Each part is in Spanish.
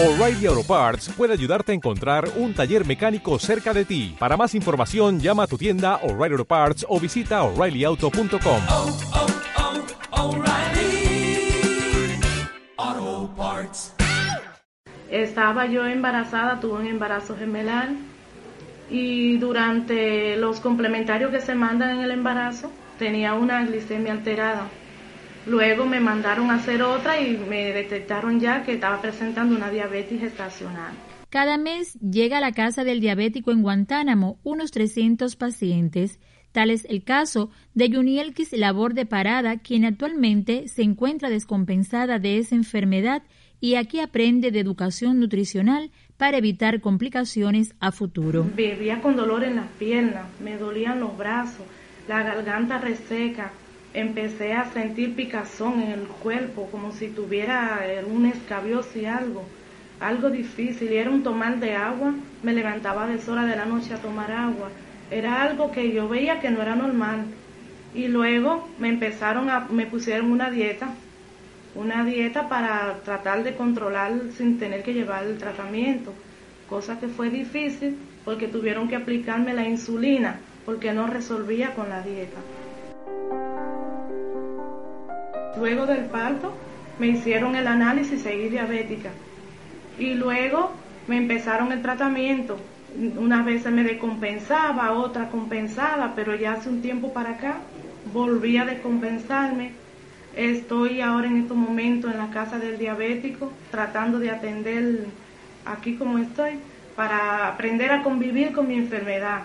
O'Reilly Auto Parts puede ayudarte a encontrar un taller mecánico cerca de ti. Para más información, llama a tu tienda O'Reilly Auto Parts o visita oreillyauto.com. oh, oh, Parts. Estaba yo embarazada, tuve un embarazo gemelar y durante los complementarios que se mandan en el embarazo tenía una glicemia alterada. Luego me mandaron a hacer otra y me detectaron ya que estaba presentando una diabetes gestacional. Cada mes llega a la casa del diabético en Guantánamo unos 300 pacientes. Tal es el caso de Yunielkis Labor de Parada, quien actualmente se encuentra descompensada de esa enfermedad y aquí aprende de educación nutricional para evitar complicaciones a futuro. Vivía con dolor en las piernas, me dolían los brazos, la garganta reseca, empecé a sentir picazón en el cuerpo, como si tuviera eh, un escabioso y algo, algo difícil. Y era un tomar de agua, me levantaba a deshora de la noche a tomar agua. Era algo que yo veía que no era normal. Y luego me empezaron a, me pusieron una dieta, una dieta para tratar de controlar sin tener que llevar el tratamiento, cosa que fue difícil porque tuvieron que aplicarme la insulina porque no resolvía con la dieta. Luego del parto me hicieron el análisis, seguí diabética. Y luego me empezaron el tratamiento. Unas veces me descompensaba, otras compensaba, pero ya hace un tiempo para acá volví a descompensarme. Estoy ahora en estos momentos en la casa del diabético, tratando de atender aquí como estoy, para aprender a convivir con mi enfermedad,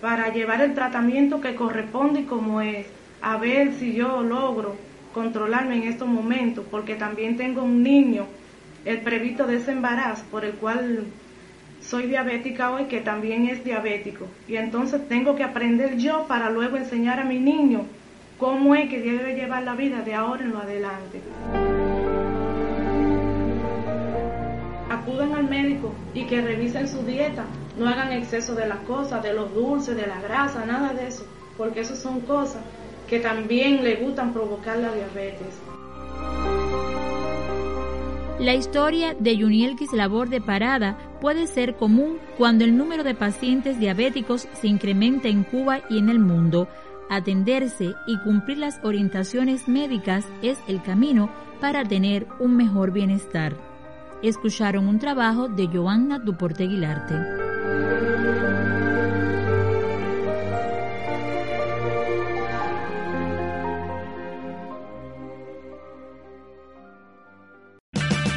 para llevar el tratamiento que corresponde y como es, a ver si yo logro controlarme en estos momentos, porque también tengo un niño, el previsto de ese embarazo, por el cual soy diabética hoy, que también es diabético. Y entonces tengo que aprender yo para luego enseñar a mi niño cómo es que debe llevar la vida de ahora en lo adelante. Acudan al médico y que revisen su dieta, no hagan exceso de las cosas, de los dulces, de la grasa, nada de eso, porque eso son cosas que también le gustan provocar la diabetes. La historia de Yunielkis Labor de Parada puede ser común cuando el número de pacientes diabéticos se incrementa en Cuba y en el mundo. Atenderse y cumplir las orientaciones médicas es el camino para tener un mejor bienestar. Escucharon un trabajo de Joanna Duporte Aguilarte.